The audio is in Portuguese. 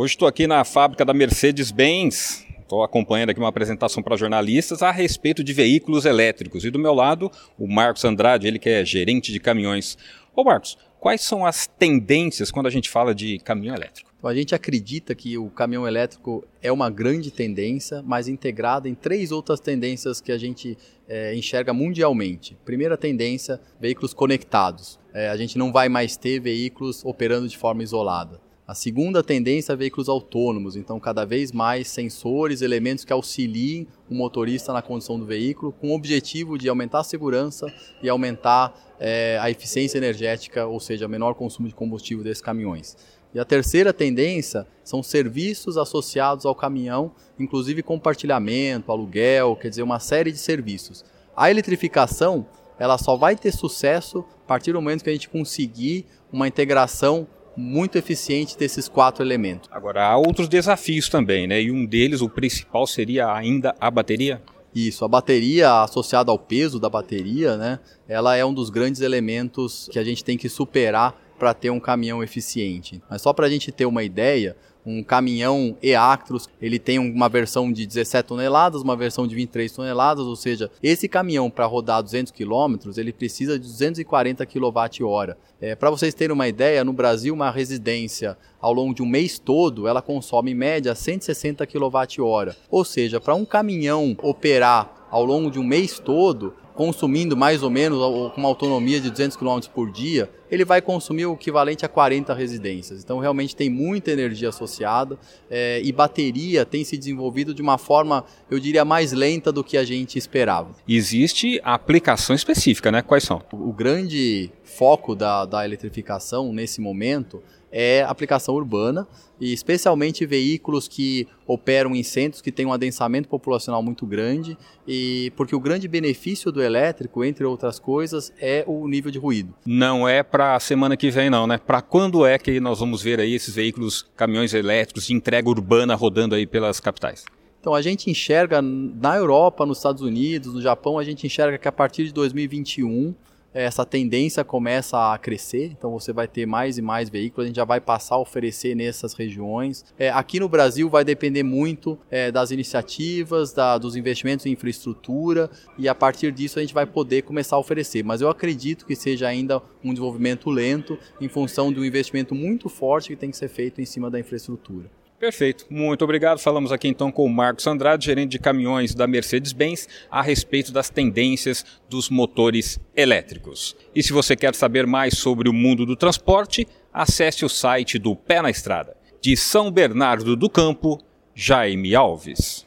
Hoje estou aqui na fábrica da Mercedes-Benz. Estou acompanhando aqui uma apresentação para jornalistas a respeito de veículos elétricos. E do meu lado, o Marcos Andrade, ele que é gerente de caminhões. Ô Marcos, quais são as tendências quando a gente fala de caminhão elétrico? A gente acredita que o caminhão elétrico é uma grande tendência, mas integrada em três outras tendências que a gente é, enxerga mundialmente. Primeira tendência, veículos conectados. É, a gente não vai mais ter veículos operando de forma isolada. A segunda tendência é veículos autônomos, então cada vez mais sensores, elementos que auxiliem o motorista na condução do veículo, com o objetivo de aumentar a segurança e aumentar é, a eficiência energética, ou seja, menor consumo de combustível desses caminhões. E a terceira tendência são serviços associados ao caminhão, inclusive compartilhamento, aluguel, quer dizer, uma série de serviços. A eletrificação ela só vai ter sucesso a partir do momento que a gente conseguir uma integração muito eficiente desses quatro elementos. Agora, há outros desafios também, né? E um deles, o principal, seria ainda a bateria? Isso, a bateria associada ao peso da bateria, né? Ela é um dos grandes elementos que a gente tem que superar para ter um caminhão eficiente. Mas só para a gente ter uma ideia, um caminhão e-Actros, ele tem uma versão de 17 toneladas, uma versão de 23 toneladas, ou seja, esse caminhão para rodar 200 km, ele precisa de 240 kWh. É, para vocês terem uma ideia, no Brasil uma residência ao longo de um mês todo, ela consome em média 160 kWh. Ou seja, para um caminhão operar ao longo de um mês todo, consumindo mais ou menos com uma autonomia de 200 km por dia, ele vai consumir o equivalente a 40 residências. Então, realmente tem muita energia associada é, e bateria tem se desenvolvido de uma forma, eu diria, mais lenta do que a gente esperava. Existe aplicação específica, né? Quais são? O, o grande foco da, da eletrificação nesse momento é aplicação urbana e especialmente veículos que operam em centros que têm um adensamento populacional muito grande e porque o grande benefício do elétrico, entre outras coisas, é o nível de ruído. Não é para a semana que vem não, né? Para quando é que nós vamos ver aí esses veículos, caminhões elétricos de entrega urbana rodando aí pelas capitais? Então a gente enxerga na Europa, nos Estados Unidos, no Japão, a gente enxerga que a partir de 2021 essa tendência começa a crescer, então você vai ter mais e mais veículos, a gente já vai passar a oferecer nessas regiões. É, aqui no Brasil vai depender muito é, das iniciativas, da, dos investimentos em infraestrutura e a partir disso a gente vai poder começar a oferecer. Mas eu acredito que seja ainda um desenvolvimento lento em função de um investimento muito forte que tem que ser feito em cima da infraestrutura. Perfeito, muito obrigado. Falamos aqui então com o Marcos Andrade, gerente de caminhões da Mercedes-Benz, a respeito das tendências dos motores elétricos. E se você quer saber mais sobre o mundo do transporte, acesse o site do Pé na Estrada. De São Bernardo do Campo, Jaime Alves.